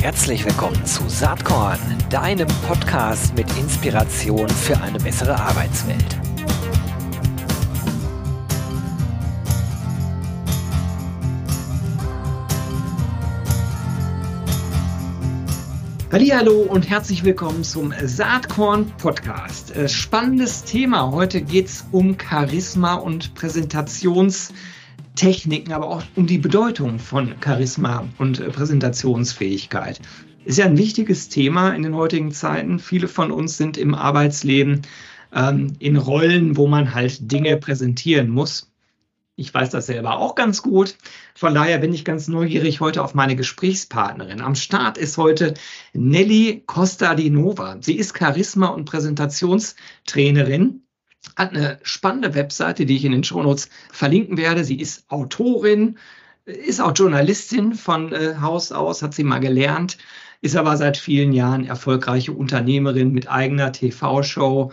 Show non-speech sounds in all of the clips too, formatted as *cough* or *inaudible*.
Herzlich willkommen zu Saatkorn, deinem Podcast mit Inspiration für eine bessere Arbeitswelt. Hallo und herzlich willkommen zum Saatkorn Podcast. Äh, spannendes Thema. Heute geht es um Charisma und Präsentationstechniken, aber auch um die Bedeutung von Charisma und äh, Präsentationsfähigkeit. Ist ja ein wichtiges Thema in den heutigen Zeiten. Viele von uns sind im Arbeitsleben ähm, in Rollen, wo man halt Dinge präsentieren muss. Ich weiß das selber auch ganz gut. Von daher bin ich ganz neugierig heute auf meine Gesprächspartnerin. Am Start ist heute Nelly Costa di Nova. Sie ist Charisma- und Präsentationstrainerin, hat eine spannende Webseite, die ich in den Shownotes verlinken werde. Sie ist Autorin, ist auch Journalistin von äh, Haus aus, hat sie mal gelernt, ist aber seit vielen Jahren erfolgreiche Unternehmerin mit eigener TV-Show,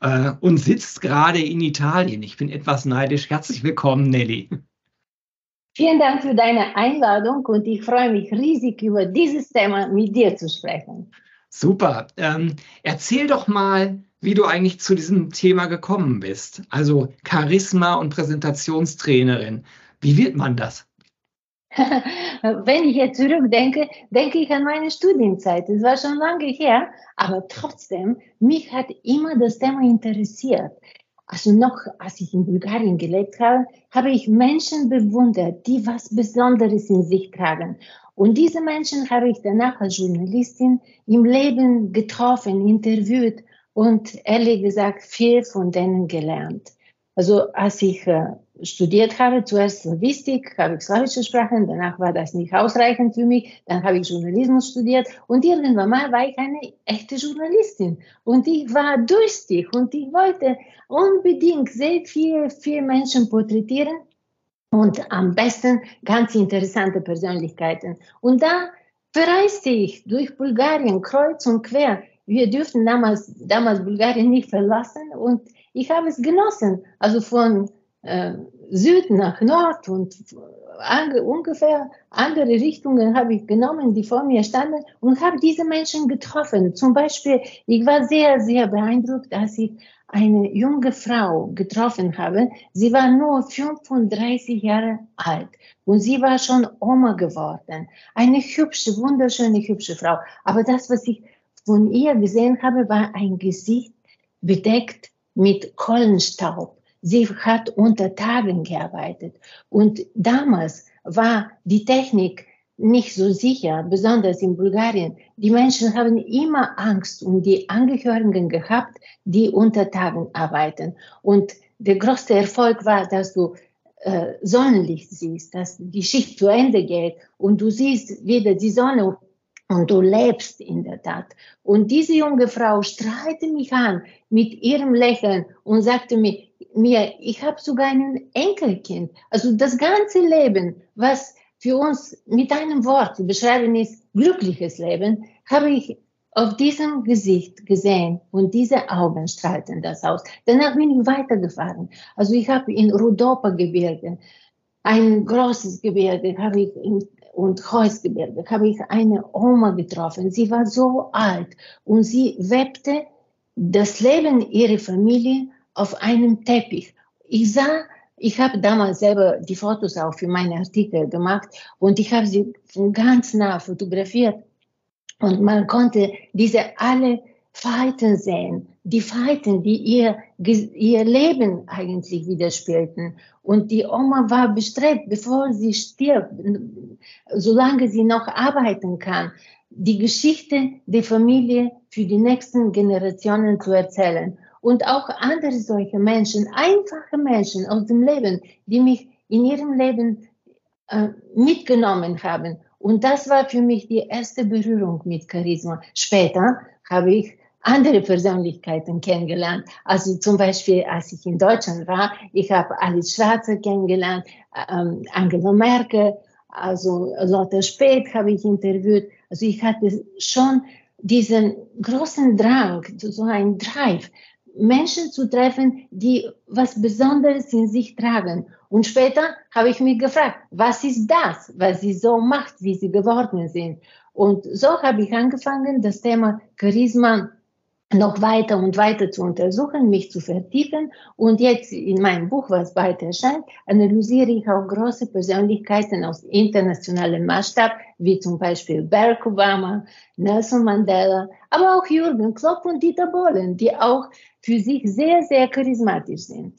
äh, und sitzt gerade in Italien. Ich bin etwas neidisch. Herzlich willkommen, Nelly. Vielen Dank für deine Einladung und ich freue mich riesig über dieses Thema mit dir zu sprechen. Super. Ähm, erzähl doch mal, wie du eigentlich zu diesem Thema gekommen bist. Also Charisma und Präsentationstrainerin. Wie wird man das? *laughs* Wenn ich jetzt zurückdenke, denke ich an meine Studienzeit. Es war schon lange her, aber trotzdem, mich hat immer das Thema interessiert. Also noch, als ich in Bulgarien gelebt habe, habe ich Menschen bewundert, die was Besonderes in sich tragen. Und diese Menschen habe ich danach als Journalistin im Leben getroffen, interviewt und ehrlich gesagt viel von denen gelernt. Also als ich äh, studiert habe, zuerst Linguistik, habe ich slawische Sprachen, danach war das nicht ausreichend für mich, dann habe ich Journalismus studiert und irgendwann mal war ich eine echte Journalistin und ich war durstig und ich wollte unbedingt sehr viele, viele Menschen porträtieren und am besten ganz interessante Persönlichkeiten. Und da verreiste ich durch Bulgarien kreuz und quer. Wir dürften damals, damals Bulgarien nicht verlassen und ich habe es genossen. Also von äh, Süd nach Nord und ange, ungefähr andere Richtungen habe ich genommen, die vor mir standen und habe diese Menschen getroffen. Zum Beispiel, ich war sehr, sehr beeindruckt, als ich eine junge Frau getroffen habe. Sie war nur 35 Jahre alt und sie war schon Oma geworden. Eine hübsche, wunderschöne, hübsche Frau. Aber das, was ich von ihr gesehen habe, war ein Gesicht bedeckt mit Kohlenstaub. Sie hat unter Tagen gearbeitet. Und damals war die Technik nicht so sicher, besonders in Bulgarien. Die Menschen haben immer Angst um die Angehörigen gehabt, die unter Tagen arbeiten. Und der größte Erfolg war, dass du äh, Sonnenlicht siehst, dass die Schicht zu Ende geht und du siehst wieder die Sonne und du lebst in der Tat. Und diese junge Frau strahlte mich an mit ihrem Lächeln und sagte mir, mir ich habe sogar ein Enkelkind. Also das ganze Leben, was für uns mit einem Wort beschreiben ist, glückliches Leben, habe ich auf diesem Gesicht gesehen und diese Augen strahlten das aus. Danach bin ich weitergefahren. Also ich habe in Rhodopa-Gebirge, ein großes Gebirge, habe ich in und Heusgebirge habe ich eine Oma getroffen. Sie war so alt und sie webte das Leben ihrer Familie auf einem Teppich. Ich sah, ich habe damals selber die Fotos auch für meine Artikel gemacht und ich habe sie von ganz nah fotografiert. Und man konnte diese alle Falten sehen, die Falten, die ihr, ihr Leben eigentlich widerspielten. Und die Oma war bestrebt, bevor sie stirbt, solange sie noch arbeiten kann, die Geschichte der Familie für die nächsten Generationen zu erzählen. Und auch andere solche Menschen, einfache Menschen aus dem Leben, die mich in ihrem Leben äh, mitgenommen haben. Und das war für mich die erste Berührung mit Charisma. Später habe ich andere Persönlichkeiten kennengelernt. Also zum Beispiel, als ich in Deutschland war, ich habe Alice Schwarzer kennengelernt, ähm, Angela Merkel, also Lotte Spät habe ich interviewt. Also ich hatte schon diesen großen Drang, so ein Drive, Menschen zu treffen, die was Besonderes in sich tragen. Und später habe ich mich gefragt, was ist das, was sie so macht, wie sie geworden sind. Und so habe ich angefangen, das Thema Charisma noch weiter und weiter zu untersuchen, mich zu vertiefen. Und jetzt in meinem Buch, was bald erscheint, analysiere ich auch große Persönlichkeiten aus internationalem Maßstab, wie zum Beispiel Barack Obama, Nelson Mandela, aber auch Jürgen Klopp und Dieter Bohlen, die auch für sich sehr, sehr charismatisch sind.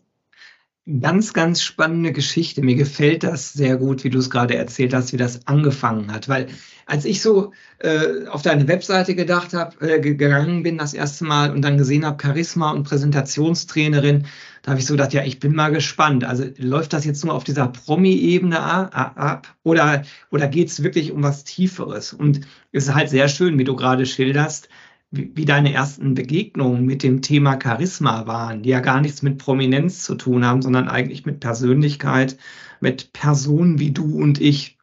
Ganz, ganz spannende Geschichte. Mir gefällt das sehr gut, wie du es gerade erzählt hast, wie das angefangen hat. Weil als ich so äh, auf deine Webseite gedacht habe, äh, gegangen bin das erste Mal und dann gesehen habe, Charisma und Präsentationstrainerin, da habe ich so gedacht, ja, ich bin mal gespannt. Also läuft das jetzt nur auf dieser Promi-Ebene ab oder, oder geht es wirklich um was Tieferes? Und es ist halt sehr schön, wie du gerade schilderst, wie, wie deine ersten Begegnungen mit dem Thema Charisma waren, die ja gar nichts mit Prominenz zu tun haben, sondern eigentlich mit Persönlichkeit, mit Personen wie du und ich.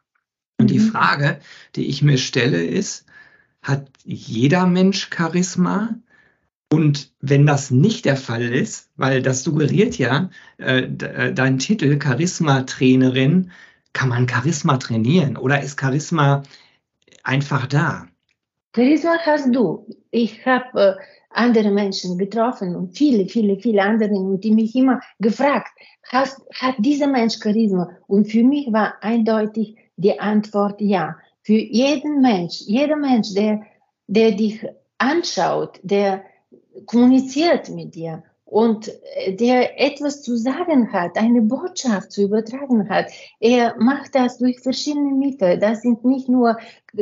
Und die mhm. Frage, die ich mir stelle, ist, hat jeder Mensch Charisma? Und wenn das nicht der Fall ist, weil das suggeriert ja äh, äh dein Titel Charisma-Trainerin, kann man Charisma trainieren oder ist Charisma einfach da? Charisma hast du. Ich habe äh, andere Menschen getroffen und viele, viele, viele andere und die mich immer gefragt, hast, hat dieser Mensch Charisma? Und für mich war eindeutig die Antwort ja. Für jeden Mensch, jeder Mensch, der, der dich anschaut, der kommuniziert mit dir und äh, der etwas zu sagen hat, eine Botschaft zu übertragen hat. Er macht das durch verschiedene Mittel. Das sind nicht nur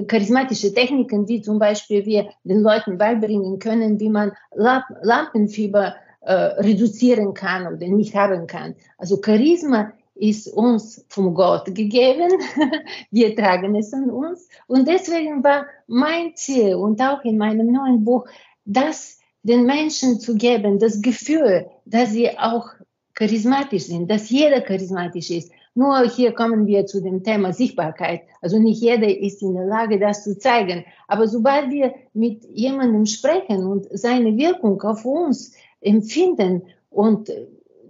charismatische Techniken, wie zum Beispiel wir den Leuten beibringen können, wie man Lampenfieber äh, reduzieren kann oder nicht haben kann. Also Charisma ist uns vom Gott gegeben. *laughs* wir tragen es an uns. Und deswegen war mein Ziel und auch in meinem neuen Buch, dass den Menschen zu geben, das Gefühl, dass sie auch charismatisch sind, dass jeder charismatisch ist. Nur hier kommen wir zu dem Thema Sichtbarkeit. Also nicht jeder ist in der Lage, das zu zeigen. Aber sobald wir mit jemandem sprechen und seine Wirkung auf uns empfinden, und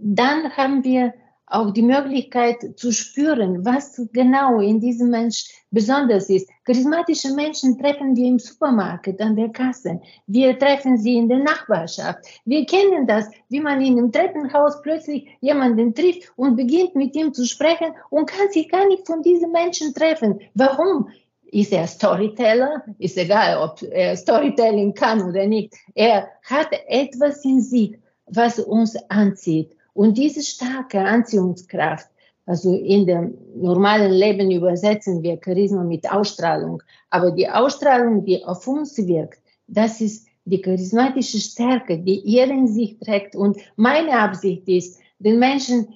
dann haben wir auch die Möglichkeit zu spüren, was genau in diesem Mensch besonders ist. Charismatische Menschen treffen wir im Supermarkt, an der Kasse. Wir treffen sie in der Nachbarschaft. Wir kennen das, wie man in einem Treppenhaus plötzlich jemanden trifft und beginnt mit ihm zu sprechen und kann sich gar nicht von diesen Menschen treffen. Warum? Ist er Storyteller? Ist egal, ob er Storytelling kann oder nicht. Er hat etwas in sich, was uns anzieht. Und diese starke Anziehungskraft, also in dem normalen Leben übersetzen wir Charisma mit Ausstrahlung, aber die Ausstrahlung, die auf uns wirkt, das ist die charismatische Stärke, die ihr in sich trägt. Und meine Absicht ist, den Menschen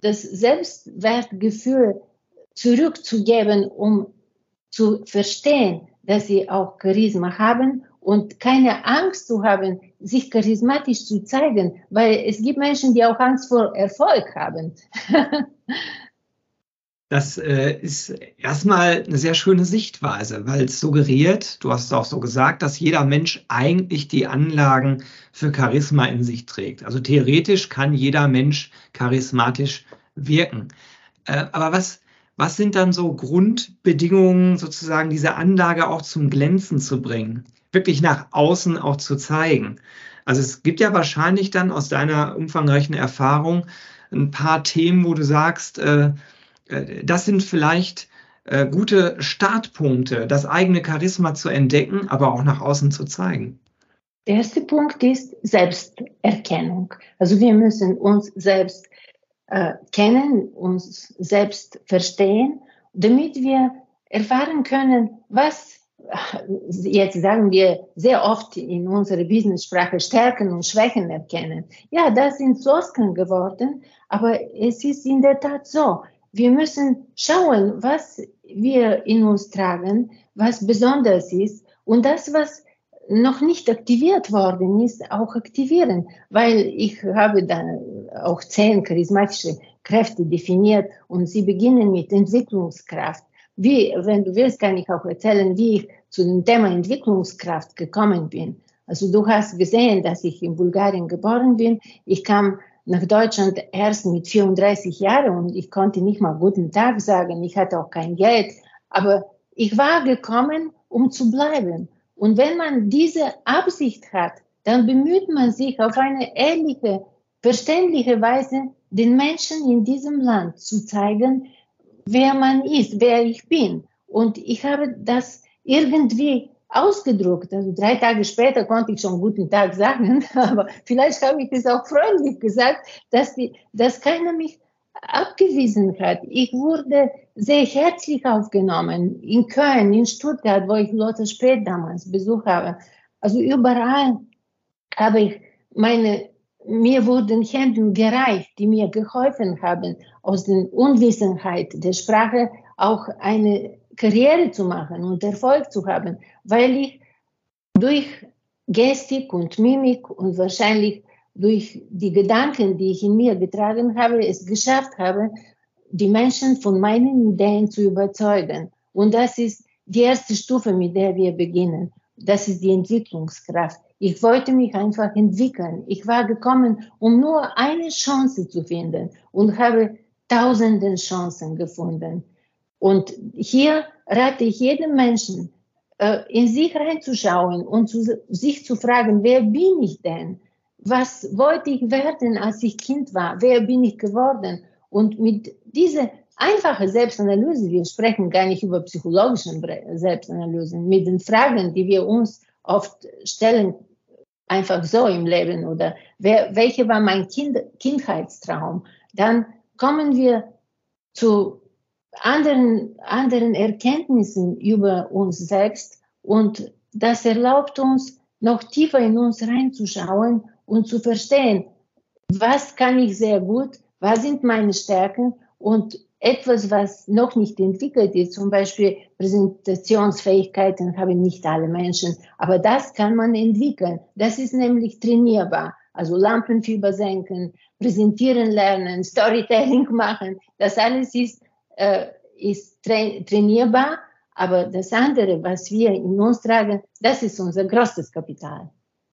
das Selbstwertgefühl zurückzugeben, um zu verstehen, dass sie auch Charisma haben und keine Angst zu haben, sich charismatisch zu zeigen, weil es gibt Menschen, die auch Angst vor Erfolg haben. *laughs* Das äh, ist erstmal eine sehr schöne Sichtweise, weil es suggeriert, du hast es auch so gesagt, dass jeder Mensch eigentlich die Anlagen für Charisma in sich trägt. Also theoretisch kann jeder Mensch charismatisch wirken. Äh, aber was, was sind dann so Grundbedingungen, sozusagen diese Anlage auch zum Glänzen zu bringen? Wirklich nach außen auch zu zeigen. Also es gibt ja wahrscheinlich dann aus deiner umfangreichen Erfahrung ein paar Themen, wo du sagst, äh, äh, das sind vielleicht äh, gute Startpunkte, das eigene Charisma zu entdecken, aber auch nach außen zu zeigen. Der erste Punkt ist Selbsterkennung. Also wir müssen uns selbst äh, kennen, uns selbst verstehen, damit wir erfahren können, was jetzt sagen wir sehr oft in unserer Business-Sprache Stärken und Schwächen erkennen. Ja, das sind Floskeln geworden, aber es ist in der Tat so. Wir müssen schauen, was wir in uns tragen, was besonders ist und das, was noch nicht aktiviert worden ist, auch aktivieren, weil ich habe da auch zehn charismatische Kräfte definiert und sie beginnen mit Entwicklungskraft. Wie, wenn du willst, kann ich auch erzählen, wie ich zu dem Thema Entwicklungskraft gekommen bin. Also du hast gesehen, dass ich in Bulgarien geboren bin. Ich kam nach Deutschland erst mit 34 Jahren und ich konnte nicht mal guten Tag sagen. Ich hatte auch kein Geld. Aber ich war gekommen, um zu bleiben. Und wenn man diese Absicht hat, dann bemüht man sich auf eine ehrliche, verständliche Weise, den Menschen in diesem Land zu zeigen, wer man ist, wer ich bin. Und ich habe das irgendwie ausgedruckt. Also drei Tage später konnte ich schon guten Tag sagen, *laughs* aber vielleicht habe ich es auch freundlich gesagt, dass, die, dass keiner mich abgewiesen hat. Ich wurde sehr herzlich aufgenommen in Köln, in Stuttgart, wo ich Lotte Spät damals besucht habe. Also überall habe ich meine, mir wurden Händen gereicht, die mir geholfen haben, aus der Unwissenheit der Sprache auch eine Karriere zu machen und Erfolg zu haben, weil ich durch Gestik und Mimik und wahrscheinlich durch die Gedanken, die ich in mir getragen habe, es geschafft habe, die Menschen von meinen Ideen zu überzeugen. Und das ist die erste Stufe, mit der wir beginnen. Das ist die Entwicklungskraft. Ich wollte mich einfach entwickeln. Ich war gekommen, um nur eine Chance zu finden und habe tausenden Chancen gefunden. Und hier rate ich jedem Menschen, äh, in sich reinzuschauen und zu, sich zu fragen, wer bin ich denn? Was wollte ich werden, als ich Kind war? Wer bin ich geworden? Und mit dieser einfachen Selbstanalyse, wir sprechen gar nicht über psychologische Selbstanalysen, mit den Fragen, die wir uns oft stellen, einfach so im Leben oder wer, welche war mein kind, Kindheitstraum, dann kommen wir zu anderen, anderen Erkenntnissen über uns selbst und das erlaubt uns, noch tiefer in uns reinzuschauen und zu verstehen, was kann ich sehr gut, was sind meine Stärken und etwas, was noch nicht entwickelt ist, zum Beispiel Präsentationsfähigkeiten haben nicht alle Menschen, aber das kann man entwickeln. Das ist nämlich trainierbar. Also Lampenfieber senken, präsentieren lernen, Storytelling *laughs* machen, das alles ist äh, ist tra trainierbar, aber das andere, was wir in uns tragen, das ist unser größtes Kapital.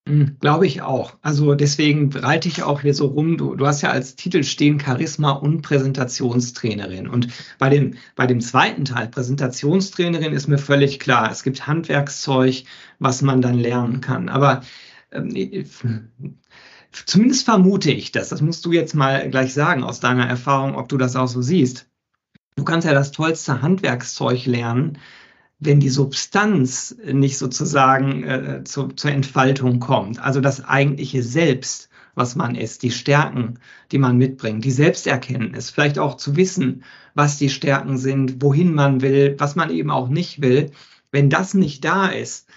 Hm, Glaube ich auch. Also deswegen reite ich auch hier so rum. Du, du hast ja als Titel stehen Charisma und Präsentationstrainerin. Und bei dem, bei dem zweiten Teil, Präsentationstrainerin, ist mir völlig klar. Es gibt Handwerkszeug, was man dann lernen kann. Aber ähm, zumindest vermute ich das. Das musst du jetzt mal gleich sagen aus deiner Erfahrung, ob du das auch so siehst. Du kannst ja das tollste Handwerkszeug lernen, wenn die Substanz nicht sozusagen äh, zu, zur Entfaltung kommt. Also das eigentliche Selbst, was man ist, die Stärken, die man mitbringt, die Selbsterkenntnis, vielleicht auch zu wissen, was die Stärken sind, wohin man will, was man eben auch nicht will. Wenn das nicht da ist,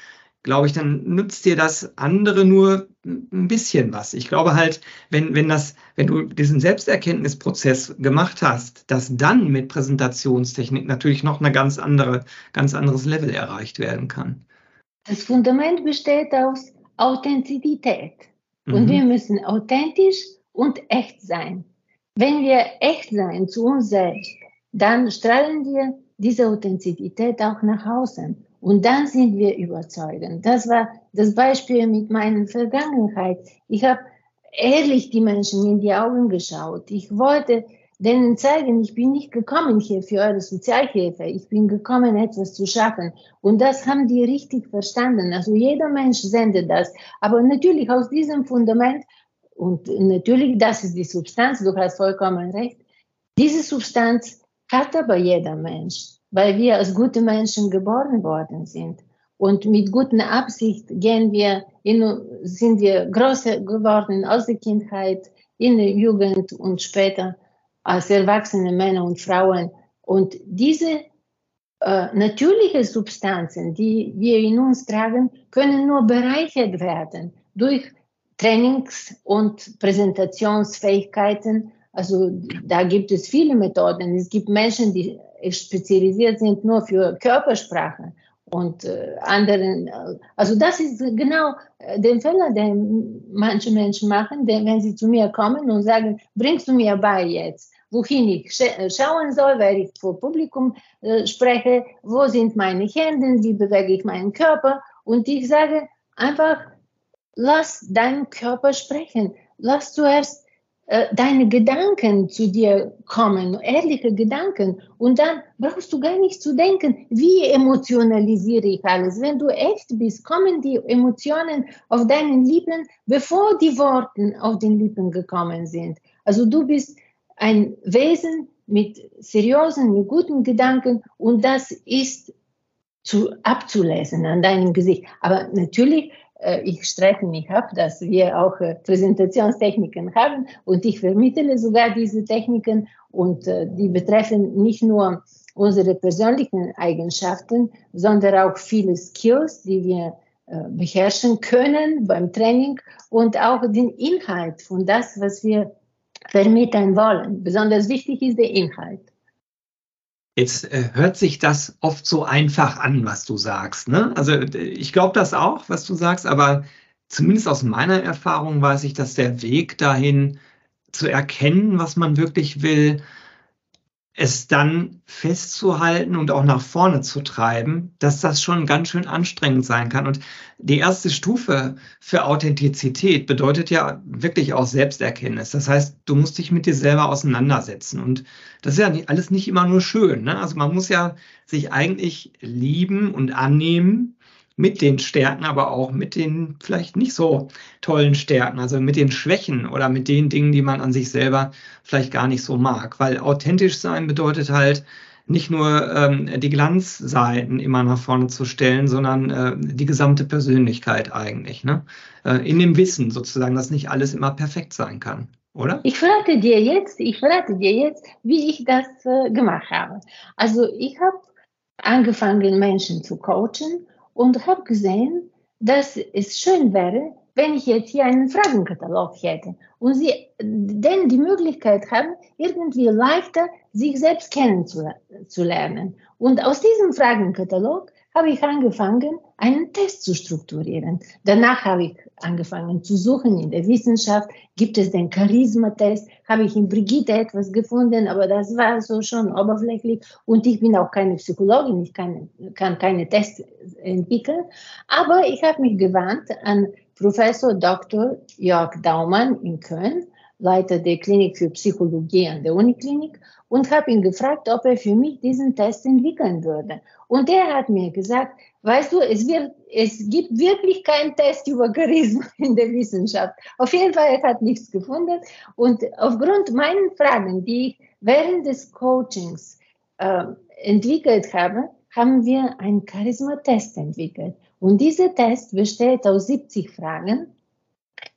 glaube ich, dann nützt dir das andere nur ein bisschen was. Ich glaube halt, wenn, wenn das, wenn du diesen Selbsterkenntnisprozess gemacht hast, dass dann mit Präsentationstechnik natürlich noch eine ganz andere, ganz anderes Level erreicht werden kann. Das Fundament besteht aus Authentizität. Und mhm. wir müssen authentisch und echt sein. Wenn wir echt sein zu uns selbst, dann strahlen wir diese Authentizität auch nach außen. Und dann sind wir überzeugend. Das war das Beispiel mit meiner Vergangenheit. Ich habe ehrlich die Menschen in die Augen geschaut. Ich wollte denen zeigen, ich bin nicht gekommen hier für eure Sozialhilfe. Ich bin gekommen, etwas zu schaffen. Und das haben die richtig verstanden. Also jeder Mensch sendet das. Aber natürlich aus diesem Fundament, und natürlich, das ist die Substanz, du hast vollkommen recht, diese Substanz hat aber jeder Mensch weil wir als gute Menschen geboren worden sind. Und mit guter Absicht gehen wir in, sind wir größer geworden aus der Kindheit, in der Jugend und später als erwachsene Männer und Frauen. Und diese äh, natürliche Substanzen, die wir in uns tragen, können nur bereichert werden durch Trainings- und Präsentationsfähigkeiten. Also da gibt es viele Methoden. Es gibt Menschen, die spezialisiert sind nur für Körpersprache und äh, anderen. Also das ist genau äh, der Fehler, den manche Menschen machen, denn wenn sie zu mir kommen und sagen, bringst du mir bei jetzt, wohin ich schauen soll, weil ich vor Publikum äh, spreche, wo sind meine Hände, wie bewege ich meinen Körper und ich sage einfach, lass deinen Körper sprechen. Lass zuerst äh, deine Gedanken zu dir kommen, ehrliche Gedanken. Und dann brauchst du gar nicht zu denken, wie emotionalisiere ich alles. Wenn du echt bist, kommen die Emotionen auf deinen Lippen, bevor die Worte auf den Lippen gekommen sind. Also du bist ein Wesen mit seriösen, mit guten Gedanken und das ist zu, abzulesen an deinem Gesicht. Aber natürlich äh, ich streite mich ab, dass wir auch äh, Präsentationstechniken haben und ich vermittle sogar diese Techniken und äh, die betreffen nicht nur unsere persönlichen Eigenschaften, sondern auch viele Skills, die wir beherrschen können beim Training und auch den Inhalt von das, was wir vermitteln wollen. Besonders wichtig ist der Inhalt. Jetzt äh, hört sich das oft so einfach an, was du sagst. Ne? Also ich glaube das auch, was du sagst, aber zumindest aus meiner Erfahrung weiß ich, dass der Weg dahin zu erkennen, was man wirklich will, es dann festzuhalten und auch nach vorne zu treiben, dass das schon ganz schön anstrengend sein kann. Und die erste Stufe für Authentizität bedeutet ja wirklich auch Selbsterkenntnis. Das heißt, du musst dich mit dir selber auseinandersetzen. Und das ist ja nicht, alles nicht immer nur schön. Ne? Also man muss ja sich eigentlich lieben und annehmen mit den Stärken, aber auch mit den vielleicht nicht so tollen Stärken, also mit den Schwächen oder mit den Dingen, die man an sich selber vielleicht gar nicht so mag. Weil authentisch sein bedeutet halt, nicht nur ähm, die Glanzseiten immer nach vorne zu stellen, sondern äh, die gesamte Persönlichkeit eigentlich. Ne? Äh, in dem Wissen sozusagen, dass nicht alles immer perfekt sein kann, oder? Ich verrate dir jetzt, ich verrate dir jetzt, wie ich das äh, gemacht habe. Also ich habe angefangen, Menschen zu coachen und habe gesehen, dass es schön wäre, wenn ich jetzt hier einen Fragenkatalog hätte und sie denn die Möglichkeit haben, irgendwie leichter sich selbst kennenzulernen. Und aus diesem Fragenkatalog habe ich angefangen, einen Test zu strukturieren. Danach habe ich angefangen zu suchen in der Wissenschaft. Gibt es den Charisma-Test? Habe ich in Brigitte etwas gefunden, aber das war so schon oberflächlich. Und ich bin auch keine Psychologin, ich kann, kann keine Tests entwickeln. Aber ich habe mich gewandt an Professor Dr. Jörg Daumann in Köln, Leiter der Klinik für Psychologie an der Uniklinik und habe ihn gefragt, ob er für mich diesen Test entwickeln würde. Und er hat mir gesagt, weißt du, es, wird, es gibt wirklich keinen Test über Charisma in der Wissenschaft. Auf jeden Fall, er hat nichts gefunden. Und aufgrund meiner Fragen, die ich während des Coachings äh, entwickelt habe, haben wir einen Charisma-Test entwickelt. Und dieser Test besteht aus 70 Fragen.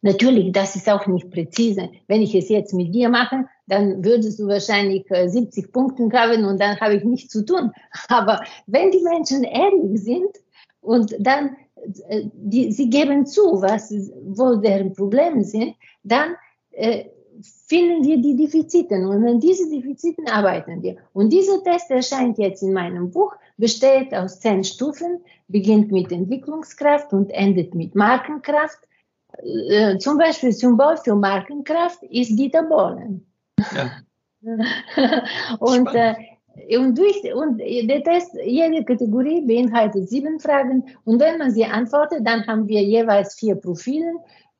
Natürlich, das ist auch nicht präzise. Wenn ich es jetzt mit dir mache, dann würdest du wahrscheinlich 70 äh, Punkte haben und dann habe ich nichts zu tun. *laughs* Aber wenn die Menschen ehrlich sind und dann äh, die, sie geben zu, was wo deren Probleme sind, dann äh, finden wir die Defizite und an diese Defiziten arbeiten wir. Und dieser Test erscheint jetzt in meinem Buch, besteht aus zehn Stufen, beginnt mit Entwicklungskraft und endet mit Markenkraft. Äh, zum Beispiel Symbol für Markenkraft ist Dieter Bohlen. Ja. *laughs* und, äh, und, durch, und der Test, jede Kategorie beinhaltet sieben Fragen und wenn man sie antwortet, dann haben wir jeweils vier Profile,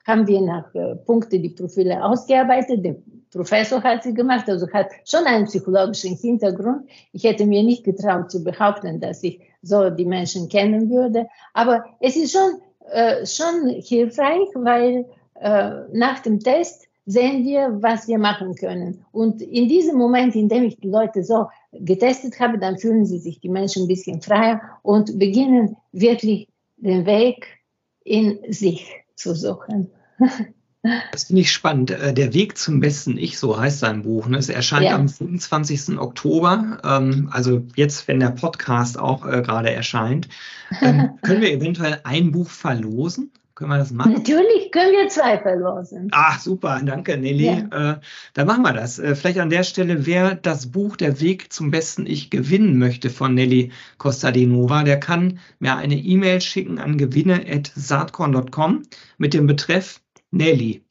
haben wir nach äh, Punkte die Profile ausgearbeitet. Der Professor hat sie gemacht, also hat schon einen psychologischen Hintergrund. Ich hätte mir nicht getraut zu behaupten, dass ich so die Menschen kennen würde, aber es ist schon, äh, schon hilfreich, weil äh, nach dem Test sehen wir, was wir machen können. Und in diesem Moment, in dem ich die Leute so getestet habe, dann fühlen sie sich die Menschen ein bisschen freier und beginnen wirklich den Weg in sich zu suchen. *laughs* Das finde ich spannend. Äh, der Weg zum besten Ich, so heißt sein Buch. Ne? Es erscheint ja. am 25. Oktober, ähm, also jetzt, wenn der Podcast auch äh, gerade erscheint. Ähm, *laughs* können wir eventuell ein Buch verlosen? Können wir das machen? Natürlich können wir zwei verlosen. Ach, super, danke, Nelly. Ja. Äh, dann machen wir das. Äh, vielleicht an der Stelle, wer das Buch Der Weg zum besten Ich gewinnen möchte von Nelly Costa de Nova, der kann mir eine E-Mail schicken an gewinne.saatkorn.com mit dem Betreff Nelly.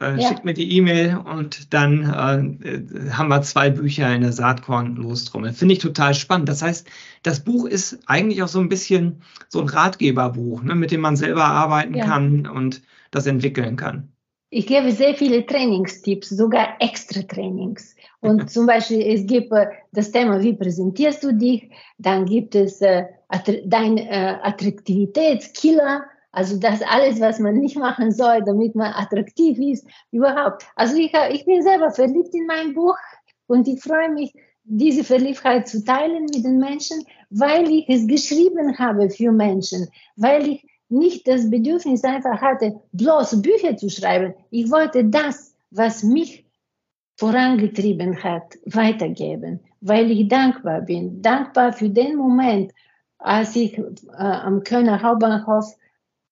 Äh, ja. Schickt mir die E-Mail und dann äh, haben wir zwei Bücher in der Saatkorn-Lostrommel. Finde ich total spannend. Das heißt, das Buch ist eigentlich auch so ein bisschen so ein Ratgeberbuch, ne, mit dem man selber arbeiten ja. kann und das entwickeln kann. Ich gebe sehr viele Trainingstipps, sogar extra Trainings. Und *laughs* zum Beispiel, es gibt äh, das Thema, wie präsentierst du dich? Dann gibt es äh, dein äh, Attraktivitätskiller also das alles, was man nicht machen soll, damit man attraktiv ist, überhaupt. Also ich, ich bin selber verliebt in mein Buch und ich freue mich, diese Verliebtheit zu teilen mit den Menschen, weil ich es geschrieben habe für Menschen, weil ich nicht das Bedürfnis einfach hatte, bloß Bücher zu schreiben. Ich wollte das, was mich vorangetrieben hat, weitergeben, weil ich dankbar bin. Dankbar für den Moment, als ich äh, am Kölner Hauptbahnhof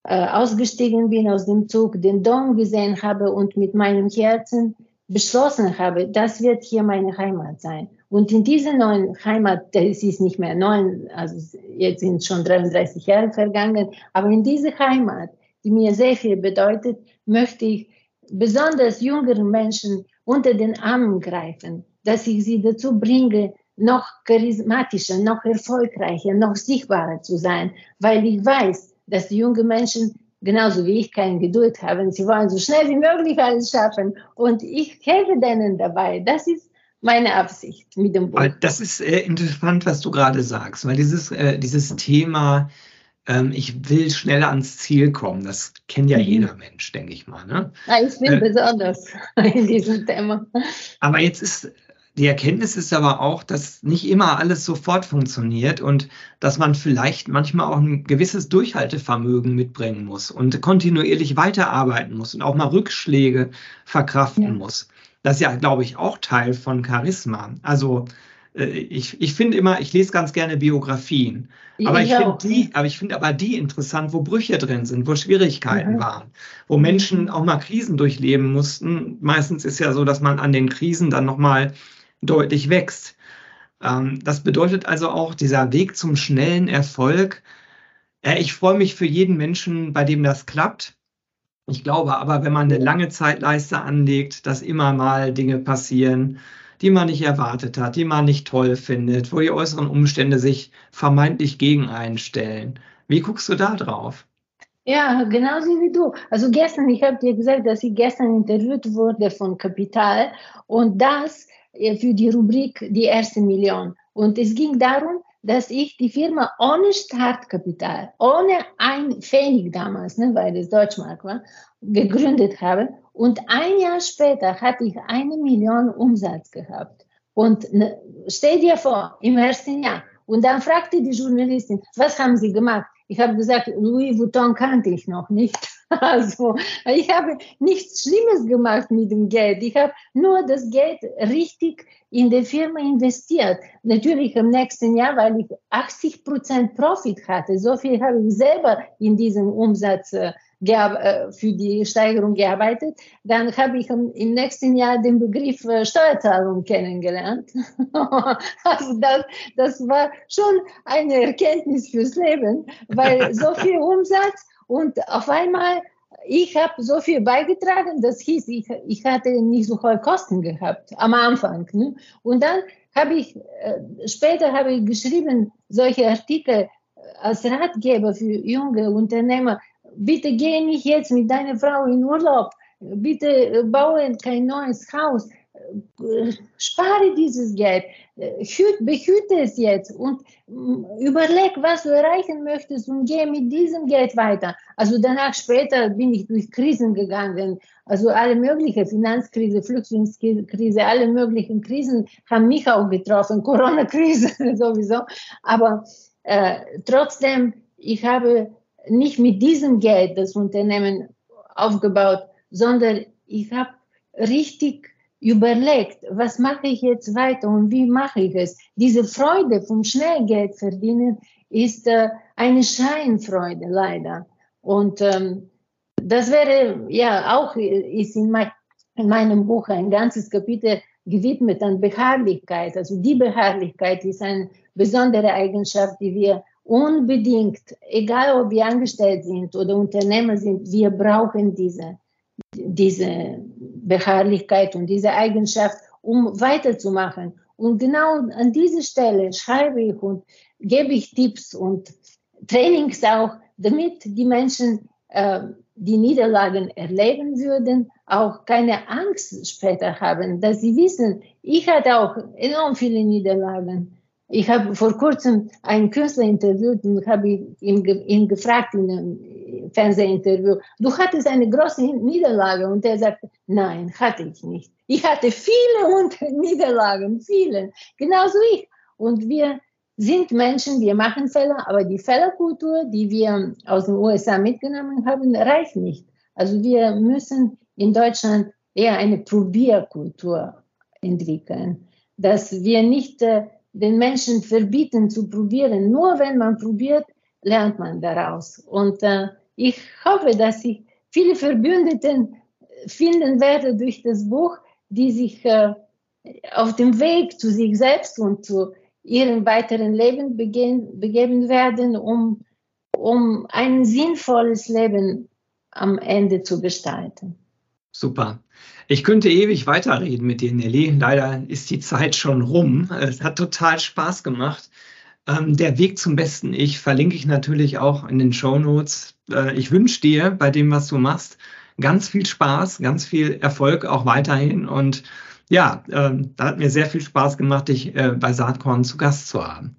äh, ausgestiegen bin aus dem Zug, den Dom gesehen habe und mit meinem Herzen beschlossen habe, das wird hier meine Heimat sein. Und in dieser neuen Heimat, das ist nicht mehr neun, also jetzt sind schon 33 Jahre vergangen, aber in diese Heimat, die mir sehr viel bedeutet, möchte ich besonders jüngeren Menschen unter den Armen greifen, dass ich sie dazu bringe, noch charismatischer, noch erfolgreicher, noch sichtbarer zu sein, weil ich weiß, dass die jungen Menschen genauso wie ich keine Geduld haben. Sie wollen so schnell wie möglich alles schaffen und ich helfe denen dabei. Das ist meine Absicht mit dem Buch. Das ist äh, interessant, was du gerade sagst, weil dieses, äh, dieses Thema, ähm, ich will schneller ans Ziel kommen, das kennt ja mhm. jeder Mensch, denke ich mal. Ne? Ja, ich bin äh, besonders *laughs* in diesem Thema. Aber jetzt ist die Erkenntnis ist aber auch, dass nicht immer alles sofort funktioniert und dass man vielleicht manchmal auch ein gewisses Durchhaltevermögen mitbringen muss und kontinuierlich weiterarbeiten muss und auch mal Rückschläge verkraften ja. muss. Das ist ja, glaube ich, auch Teil von Charisma. Also äh, ich, ich finde immer, ich lese ganz gerne Biografien. Aber ich, ich finde die, aber ich finde aber die interessant, wo Brüche drin sind, wo Schwierigkeiten mhm. waren, wo Menschen auch mal Krisen durchleben mussten. Meistens ist ja so, dass man an den Krisen dann nochmal deutlich wächst. Ähm, das bedeutet also auch dieser Weg zum schnellen Erfolg. Äh, ich freue mich für jeden Menschen, bei dem das klappt. Ich glaube aber, wenn man eine lange Zeitleiste anlegt, dass immer mal Dinge passieren, die man nicht erwartet hat, die man nicht toll findet, wo die äußeren Umstände sich vermeintlich gegen einstellen. Wie guckst du da drauf? Ja, genauso wie du. Also gestern, ich habe dir gesagt, dass ich gestern interviewt wurde von Kapital und das für die Rubrik die erste Million. Und es ging darum, dass ich die Firma ohne Startkapital, ohne ein Pfennig damals, ne, weil das Deutschmark war, gegründet habe. Und ein Jahr später hatte ich eine Million Umsatz gehabt. Und ne, stell dir vor, im ersten Jahr. Und dann fragte die Journalistin, was haben Sie gemacht? Ich habe gesagt, Louis Vuitton kannte ich noch nicht. *laughs* Also, ich habe nichts Schlimmes gemacht mit dem Geld. Ich habe nur das Geld richtig in die Firma investiert. Natürlich im nächsten Jahr, weil ich 80 Prozent Profit hatte. So viel habe ich selber in diesem Umsatz äh, für die Steigerung gearbeitet. Dann habe ich im nächsten Jahr den Begriff äh, Steuerzahlung kennengelernt. *laughs* also das, das war schon eine Erkenntnis fürs Leben, weil *laughs* so viel Umsatz und auf einmal ich habe so viel beigetragen, das hieß, ich, ich hatte nicht so hohe Kosten gehabt am Anfang. Ne? Und dann habe ich, äh, später habe ich geschrieben, solche Artikel als Ratgeber für junge Unternehmer, bitte geh nicht jetzt mit deiner Frau in Urlaub, bitte äh, baue kein neues Haus, äh, spare dieses Geld, äh, behüte es jetzt und mm, überleg, was du erreichen möchtest und geh mit diesem Geld weiter. Also danach später bin ich durch Krisen gegangen, also alle möglichen Finanzkrise, Flüchtlingskrise, alle möglichen Krisen haben mich auch getroffen, Corona-Krise *laughs* sowieso. Aber äh, trotzdem, ich habe nicht mit diesem Geld das Unternehmen aufgebaut, sondern ich habe richtig überlegt, was mache ich jetzt weiter und wie mache ich es. Diese Freude vom Schnellgeld verdienen ist äh, eine Scheinfreude leider. Und ähm, das wäre ja auch ist in, mein, in meinem Buch ein ganzes Kapitel gewidmet an Beharrlichkeit. Also die Beharrlichkeit ist eine besondere Eigenschaft, die wir unbedingt, egal ob wir angestellt sind oder Unternehmer sind, wir brauchen diese, diese Beharrlichkeit und diese Eigenschaft, um weiterzumachen. Und genau an dieser Stelle schreibe ich und gebe ich Tipps und Trainings auch, damit die Menschen äh, die Niederlagen erleben würden, auch keine Angst später haben, dass sie wissen, ich hatte auch enorm viele Niederlagen. Ich habe vor kurzem einen Künstler interviewt und habe ihn, ihn gefragt in einem Fernsehinterview, du hattest eine große Niederlage und er sagte, nein, hatte ich nicht. Ich hatte viele *laughs* Niederlagen, viele, genauso ich. Und wir sind Menschen, wir machen Fehler, aber die Fehlerkultur, die wir aus den USA mitgenommen haben, reicht nicht. Also wir müssen in Deutschland eher eine Probierkultur entwickeln, dass wir nicht äh, den Menschen verbieten zu probieren. Nur wenn man probiert, lernt man daraus. Und äh, ich hoffe, dass ich viele Verbündeten finden werde durch das Buch, die sich äh, auf dem Weg zu sich selbst und zu ihrem weiteren Leben begehen, begeben werden, um, um ein sinnvolles Leben am Ende zu gestalten. Super. Ich könnte ewig weiterreden mit dir, Nelly. Leider ist die Zeit schon rum. Es hat total Spaß gemacht. Ähm, der Weg zum besten Ich verlinke ich natürlich auch in den Show Notes. Äh, ich wünsche dir bei dem, was du machst, ganz viel Spaß, ganz viel Erfolg auch weiterhin und ja, ähm, da hat mir sehr viel Spaß gemacht, dich äh, bei Saatkorn zu Gast zu haben.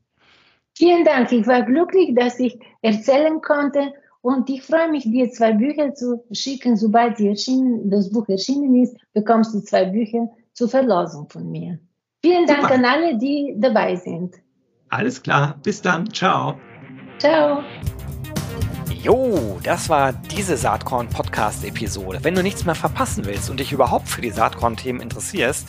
Vielen Dank. Ich war glücklich, dass ich erzählen konnte und ich freue mich, dir zwei Bücher zu schicken. Sobald sie erschienen, das Buch erschienen ist, bekommst du zwei Bücher zur Verlosung von mir. Vielen Dank Super. an alle, die dabei sind. Alles klar. Bis dann. Ciao. Ciao. Jo, das war diese Saatkorn-Podcast-Episode. Wenn du nichts mehr verpassen willst und dich überhaupt für die Saatkorn-Themen interessierst,